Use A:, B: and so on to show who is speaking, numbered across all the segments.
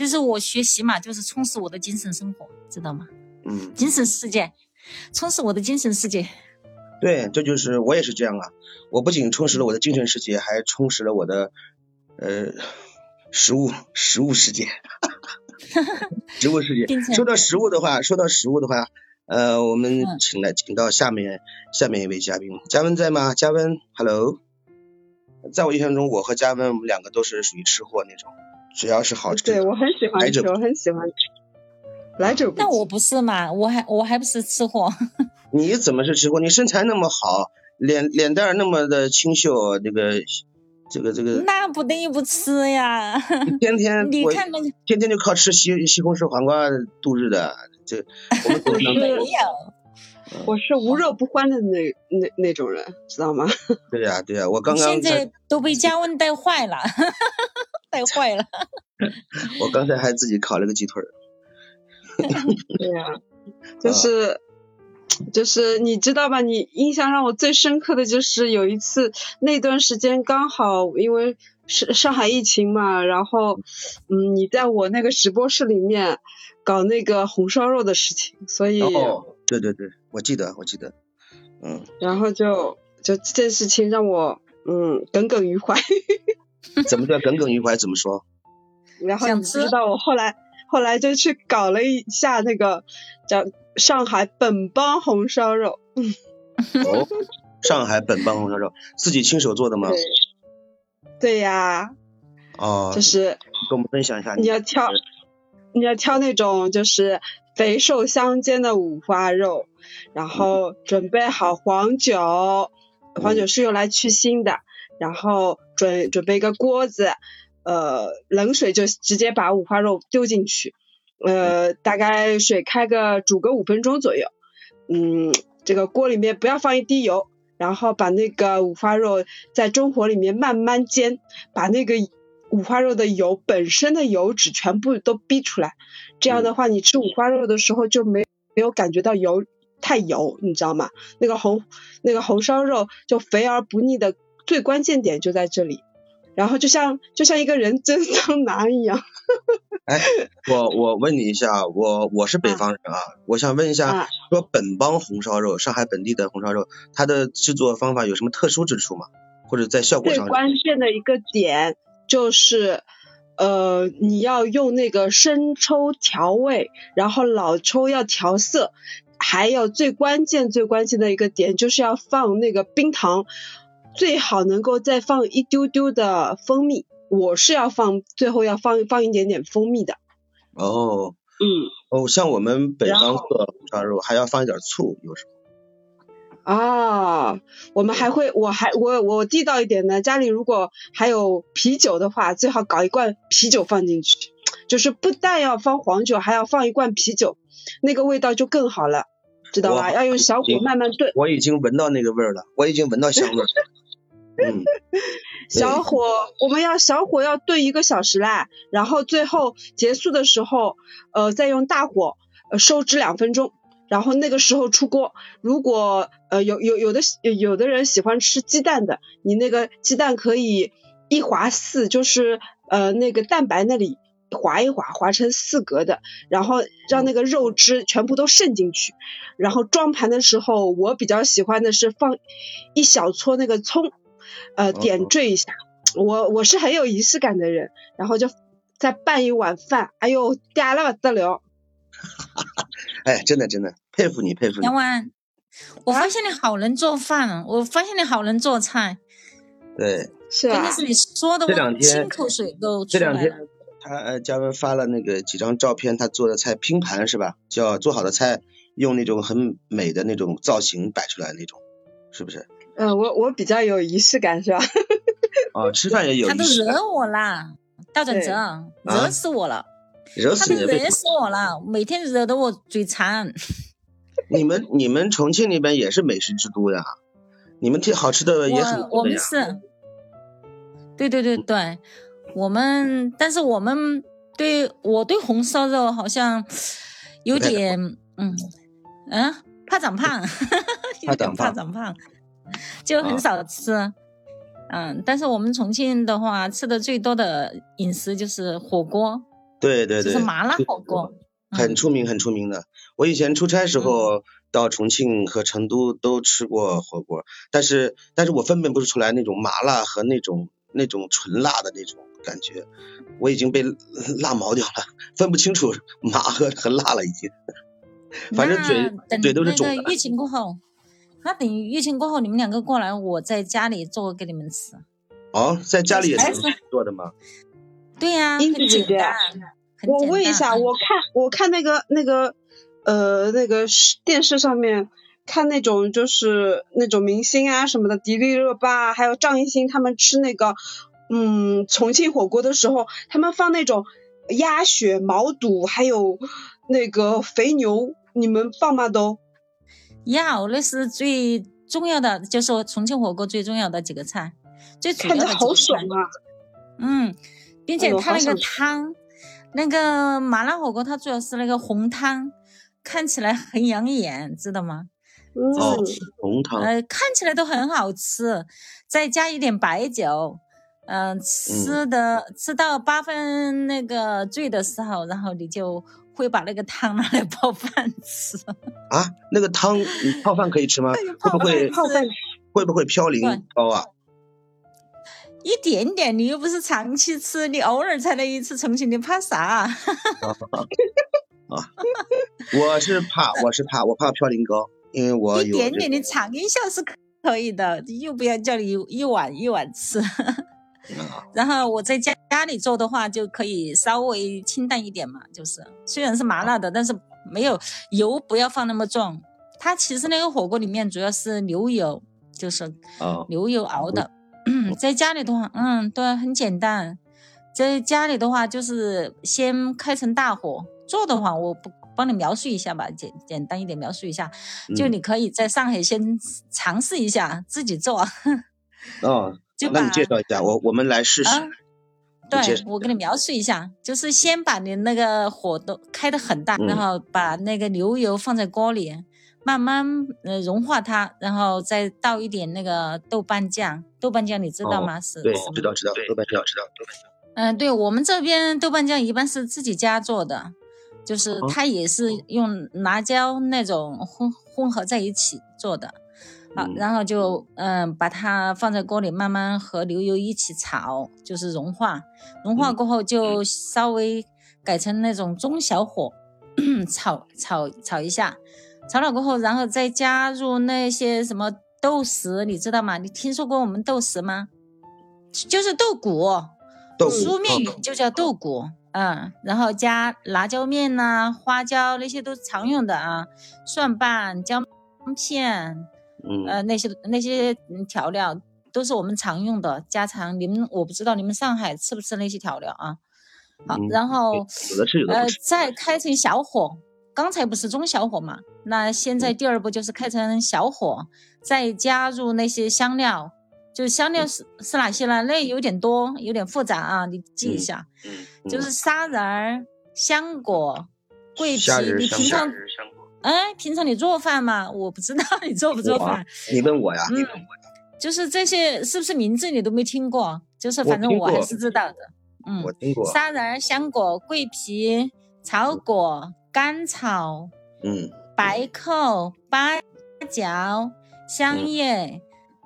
A: 就是我学习嘛，就是充实我的精神生活，知道吗？
B: 嗯，
A: 精神世界，充实我的精神世界。
B: 对，这就是我也是这样啊。我不仅充实了我的精神世界，还充实了我的呃食物食物世界。食物世界。说到食物的话，说到食物的话，呃，我们请来请到下面下面一位嘉宾，嘉温在吗？嘉温，Hello。在我印象中，我和嘉温我们两个都是属于吃货那种。只要是好吃，
C: 对我很喜欢吃，我很喜欢吃，来者不
A: 那我不是嘛，我还我还不是吃货。
B: 你怎么是吃货？你身材那么好，脸脸蛋那么的清秀，这个这个这个。
A: 那不等于不吃呀。
B: 天天
A: 你看那个，
B: 天天就靠吃西西红柿黄瓜度日的，这我们
A: 没有。
C: 我是无肉不欢的那那那种人，知道吗？
B: 对呀对呀，我刚刚
A: 现在都被加温带坏了。带坏了，
B: 我刚才还自己烤了个鸡腿儿。
C: 对呀，就是就是你知道吧？你印象让我最深刻的就是有一次那段时间刚好因为上上海疫情嘛，然后嗯，你在我那个直播室里面搞那个红烧肉的事情，所以
B: 哦，对对对，我记得我记得，嗯，
C: 然后就就这件事情让我嗯耿耿于怀。
B: 怎么叫耿耿于怀？怎么说？
C: 然后你知道我后来后来就去搞了一下那个叫上海本帮红烧肉。
B: 哦，上海本帮红烧肉自己亲手做的吗？
C: 对呀。
B: 哦。
C: 就是
B: 跟我们分享一下。
C: 你要挑，你要挑那种就是肥瘦相间的五花肉，然后准备好黄酒，黄酒是用来去腥的。然后准准备一个锅子，呃，冷水就直接把五花肉丢进去，呃，大概水开个煮个五分钟左右，嗯，这个锅里面不要放一滴油，然后把那个五花肉在中火里面慢慢煎，把那个五花肉的油本身的油脂全部都逼出来，这样的话你吃五花肉的时候就没没有感觉到油太油，你知道吗？那个红那个红烧肉就肥而不腻的。最关键点就在这里，然后就像就像一个人蒸桑拿一样。
B: 哎，我我问你一下，我我是北方人啊，我想问一下，说本帮红烧肉，上海本地的红烧肉，它的制作方法有什么特殊之处吗？或者在效果上？
C: 最关键的一个点就是，呃，你要用那个生抽调味，然后老抽要调色，还有最关键最关键的一个点就是要放那个冰糖。最好能够再放一丢丢的蜂蜜，我是要放，最后要放放一点点蜂蜜的。
B: 哦，
C: 嗯，
B: 哦，像我们北方做红烧肉还要放一点醋，有时候。
C: 啊，我们还会，我还我我地道一点呢，家里如果还有啤酒的话，最好搞一罐啤酒放进去，就是不但要放黄酒，还要放一罐啤酒，那个味道就更好了，知道吧？要用小火慢慢炖。
B: 我已经闻到那个味儿了，我已经闻到香味儿。嗯，
C: 小火，我们要小火要炖一个小时啦，然后最后结束的时候，呃，再用大火呃收汁两分钟，然后那个时候出锅。如果呃有有有的有的人喜欢吃鸡蛋的，你那个鸡蛋可以一划四，就是呃那个蛋白那里划一划，划成四格的，然后让那个肉汁全部都渗进去。然后装盘的时候，我比较喜欢的是放一小撮那个葱。呃，点缀一下，我我是很有仪式感的人，然后就再拌一碗饭，哎呦，嗲了不得了。
B: 哎，真的真的佩服你佩服你。
A: 杨婉，我发现你好能做饭，我发现你好能做菜。
B: 对，
C: 是
A: 啊。关键是你说的，我亲口水都
B: 出来了。这两天，他呃，嘉文发了那个几张照片，他做的菜拼盘是吧？叫做好的菜，用那种很美的那种造型摆出来那种，是不是？
C: 嗯，我我比较有仪式感，是吧？
B: 哦，吃饭也有。
A: 他都惹我啦，大转折，惹死我了，
B: 惹死
A: 你！他都惹死我了，每天惹得我嘴馋。
B: 你们你们重庆那边也是美食之都呀，你们挺好吃的也很
A: 多我们是，对对对对，我们但是我们对我对红烧肉好像有点嗯嗯怕长胖，有点怕长胖。就很少吃，嗯，但是我们重庆的话，吃的最多的饮食就是火锅，
B: 对对对，
A: 就是麻辣火锅，
B: 很出名很出名的。我以前出差时候到重庆和成都都吃过火锅，但是但是我分辨不出来那种麻辣和那种那种纯辣的那种感觉，我已经被辣毛掉了，分不清楚麻和和辣了已经。反正嘴嘴都是肿
A: 的。疫情过后，那等于疫情过后你们两个过来，我在家里做给你们吃。
B: 哦，在家里也是做的吗？
A: 对呀，英子姐姐。
C: 我问一下，我看我看那个那个呃那个电视上面看那种就是那种明星啊什么的，迪丽热巴还有张艺兴他们吃那个嗯重庆火锅的时候，他们放那种鸭血、毛肚还有那个肥牛。你们放吗？都
A: 要，那是最重要的，就是重庆火锅最重要的几个菜，最主要的
C: 好爽啊！
A: 嗯，并且它那个汤，那个麻辣火锅，它主要是那个红汤，看起来很养眼，知道吗？
B: 哦，红汤，
A: 呃，看起来都很好吃，再加一点白酒，嗯，吃的吃到八分那个醉的时候，然后你就。会把那个汤拿来泡饭吃
B: 啊？那个汤泡饭可以吃吗？会不会
C: 泡饭？
B: 会不会嘌呤高啊？
A: 一点点，你又不是长期吃，你偶尔才来一次重庆，你怕啥？啊，
B: 我是怕，我是怕，我怕嘌呤高，因为我
A: 一点点的尝一下是可以的，又不要叫你一碗一碗吃。然后我在家家里做的话，就可以稍微清淡一点嘛，就是虽然是麻辣的，但是没有油，不要放那么重。它其实那个火锅里面主要是牛油，就是牛油熬的。在家里的话，嗯，对，很简单。在家里的话，就是先开成大火做的话，我不帮你描述一下吧，简简单一点描述一下。就你可以在上海先尝试一下自己做。
B: 哦。就那你介绍一下，我我们来试试。
A: 对，我给你描述一下，就是先把你那个火都开得很大，然后把那个牛油放在锅里，慢慢呃融化它，然后再倒一点那个豆瓣酱。豆瓣酱你知道吗？是？
B: 对，知道知道。豆瓣酱知道豆瓣酱。
A: 嗯，对我们这边豆瓣酱一般是自己家做的，就是它也是用辣椒那种混混合在一起做的。好，然后就嗯，把它放在锅里，慢慢和牛油一起炒，就是融化。融化过后，就稍微改成那种中小火炒炒炒一下。炒了过后，然后再加入那些什么豆豉，你知道吗？你听说过我们豆豉吗？就是豆鼓，书面语就叫豆鼓。嗯，然后加辣椒面呐、花椒那些都是常用的啊，蒜瓣、姜片。呃，那些那些调料都是我们常用的家常。你们我不知道你们上海吃不吃那些调料啊？好，然后呃，再开成小火。刚才不是中小火嘛？那现在第二步就是开成小火，再加入那些香料。就香料是是哪些呢？那有点多，有点复杂啊，你记一下。就是砂仁儿、香果、桂皮。你平常。哎，平常你做饭吗？我不知道 你做不做饭。
B: 你问我呀？嗯，
A: 就是这些是不是名字你都没听过？就是反正我还是知道的。
B: 嗯，我听过。
A: 砂仁、香果、桂皮、草果、甘草，
B: 嗯，
A: 白蔻、八角、香叶，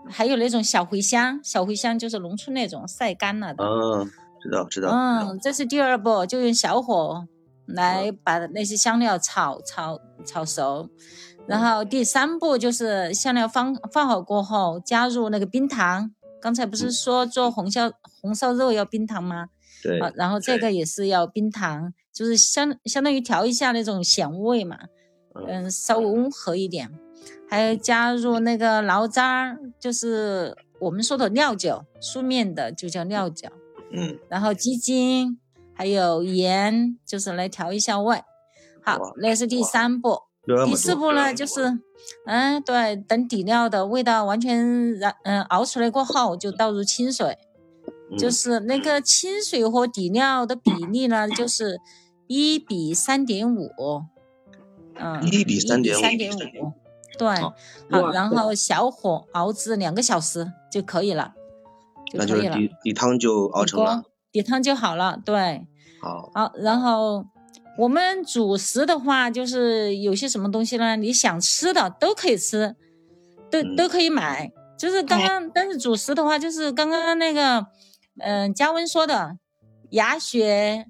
A: 还有那种小茴香。小茴香就是农村那种晒干了的。
B: 嗯，知道知道。
A: 嗯，这是第二步，就用小火。来把那些香料炒炒炒熟，然后第三步就是香料放放好过后，加入那个冰糖。刚才不是说做红烧红烧肉要冰糖吗？
B: 对。
A: 啊，然后这个也是要冰糖，就是相相当于调一下那种咸味嘛，嗯，稍微温和一点。还有加入那个醪糟，就是我们说的料酒，书面的就叫料酒。
B: 嗯。
A: 然后鸡精。还有盐，就是来调一下味。好，那是第三步。第四步呢，就是，嗯，对，等底料的味道完全燃，嗯，熬出来过后，就倒入清水。就是那个清水和底料的比例呢，就是一比三点五。嗯，
B: 一比三点五。
A: 三点五。对。好，然后小火熬制两个小时就可以了。
B: 那就是底底汤就熬成了。
A: 底汤就好了。对，
B: 好，
A: 好，然后我们主食的话，就是有些什么东西呢？你想吃的都可以吃，都都可以买。就是刚刚，但是主食的话，就是刚刚那个，嗯，嘉温说的鸭血，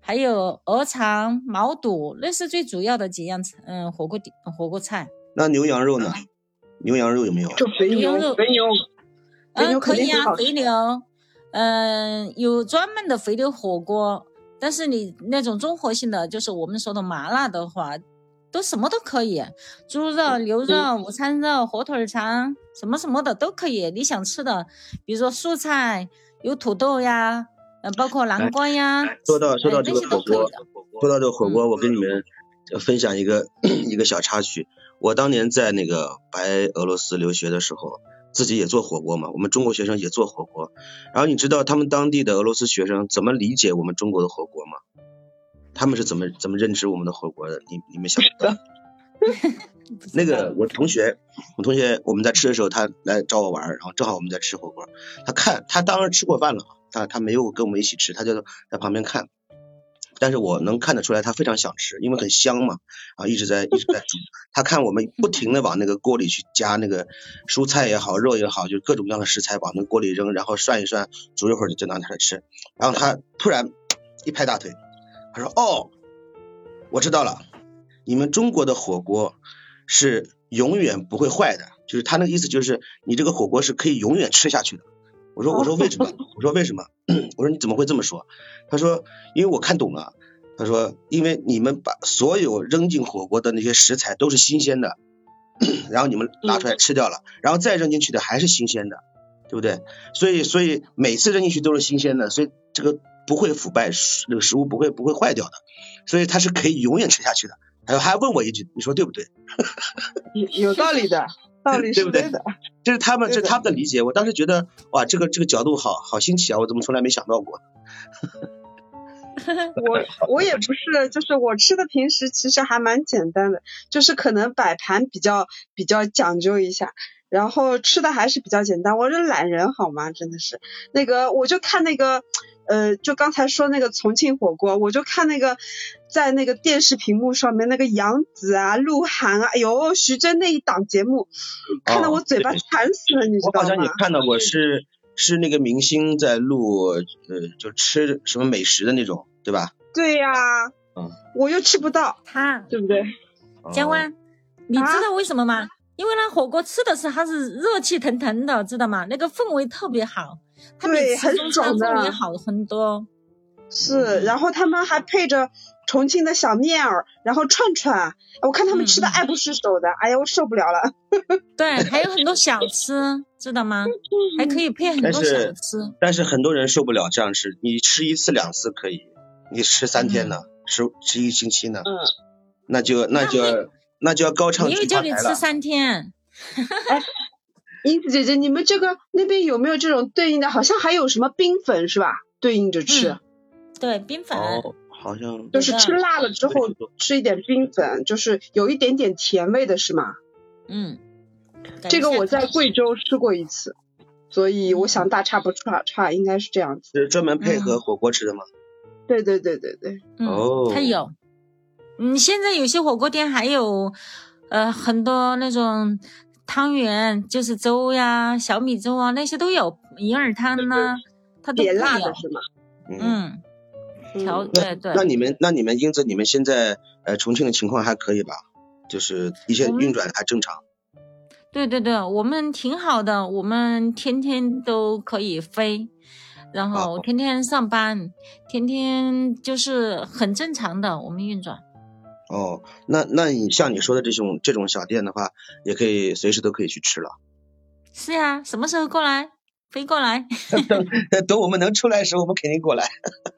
A: 还有鹅肠、毛肚，那是最主要的几样，嗯，火锅底火锅菜。
B: 那牛羊肉呢？牛羊肉有没有？
C: 就肥牛，肥牛，
A: 嗯，可以啊，肥牛，嗯，有专门的肥牛火锅，但是你那种综合性的，就是我们说的麻辣的话，都什么都可以，猪肉、牛肉、午餐肉、火腿肠，什么什么的都可以。你想吃的，比如说蔬菜，有土豆呀，嗯，包括南瓜呀。
B: 说到说到这个火锅，说到这个火锅，我跟你们分享一个 一个小插曲。我当年在那个白俄罗斯留学的时候，自己也做火锅嘛，我们中国学生也做火锅。然后你知道他们当地的俄罗斯学生怎么理解我们中国的火锅吗？他们是怎么怎么认知我们的火锅的？你你们想不到。那个我同学，我同学我们在吃的时候，他来找我玩，然后正好我们在吃火锅，他看他当时吃过饭了，他他没有跟我们一起吃，他就在旁边看。但是我能看得出来，他非常想吃，因为很香嘛，啊，一直在一直在煮。他看我们不停的往那个锅里去加那个蔬菜也好，肉也好，就各种各样的食材往那锅里扔，然后涮一涮，煮一会儿就拿出来吃。然后他突然一拍大腿，他说：“哦，我知道了，你们中国的火锅是永远不会坏的，就是他那个意思，就是你这个火锅是可以永远吃下去的。”我说我说为什么？我说为什么？我说你怎么会这么说？他说因为我看懂了。他说因为你们把所有扔进火锅的那些食材都是新鲜的，然后你们拿出来吃掉了，然后再扔进去的还是新鲜的，对不对？所以所以每次扔进去都是新鲜的，所以这个不会腐败，那个食物不会不会坏掉的，所以它是可以永远吃下去的。还有还问我一句，你说对不对？
C: 有有道理的。道理
B: 对不对？这是他们，这是他们的理解。我当时觉得，哇，这个这个角度好好新奇啊！我怎么从来没想到过？
C: 我我也不是，就是我吃的平时其实还蛮简单的，就是可能摆盘比较比较讲究一下，然后吃的还是比较简单。我是懒人好吗？真的是那个，我就看那个。呃，就刚才说那个重庆火锅，我就看那个在那个电视屏幕上面那个杨紫啊、鹿晗啊，哎呦，徐峥那一档节目，看得我嘴巴馋死了，你知道吗？
B: 我好像也看到过，是是那个明星在录，呃，就吃什么美食的那种，对吧？
C: 对呀，嗯，我又吃不到，
A: 他
C: 对不对？
A: 江湾，你知道为什么吗？因为那火锅吃的是它是热气腾腾的，知道吗？那个氛围特别好。
C: 对，很爽的，
A: 好很多。
C: 是，然后他们还配着重庆的小面儿，然后串串，我看他们吃的爱不释手的，哎呀，我受不了了。
A: 对，还有很多小吃，知道吗？还可以配很多小吃。
B: 但是很多人受不了这样吃，你吃一次两次可以，你吃三天呢，吃吃一星期呢，嗯，那就那就那就要高唱。
A: 因为叫你吃三天。
C: 英子姐姐，你们这个那边有没有这种对应的？好像还有什么冰粉是吧？对应着吃。
A: 对，冰粉。
B: 哦，好像。
C: 就是吃辣了之后吃一点冰粉，就是有一点点甜味的是吗？
A: 嗯。
C: 这个我在贵州吃过一次，所以我想大差不差，差应该是这样子。
B: 是专门配合火锅吃的吗？
C: 对对对对对。
B: 哦。
A: 它有。嗯，现在有些火锅店还有呃很多那种。汤圆就是粥呀，小米粥啊，那些都有银耳汤呢，它都
C: 有。辣的是吗？
A: 嗯，调对对。
B: 那你们那你们英子，你们现在呃重庆的情况还可以吧？就是一些运转还正常。
A: 对对对，我们挺好的，我们天天都可以飞，然后天天上班，天天就是很正常的，我们运转。
B: 哦，那那你像你说的这种这种小店的话，也可以随时都可以去吃了。
A: 是呀，什么时候过来？飞过来。
B: 等等，我们能出来的时候，我们肯定过来。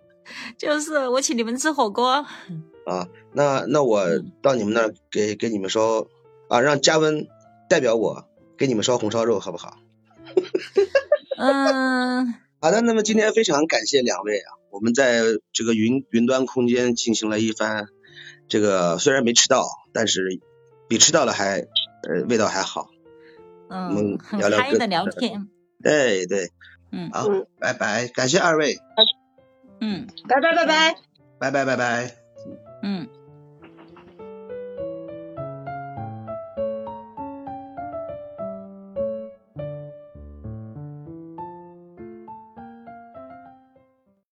A: 就是我请你们吃火锅。
B: 啊，那那我到你们那儿给给你们烧啊，让嘉温代表我给你们烧红烧肉，好不好？
A: 嗯。
B: 好的，那么今天非常感谢两位啊，我们在这个云云端空间进行了一番。这个虽然没吃到，但是比吃到了还呃味道还好。
A: 嗯，很嗨的聊天。
B: 对对，嗯，好，拜拜，感谢二位。
A: 嗯，
C: 拜拜拜拜，
B: 拜拜拜拜。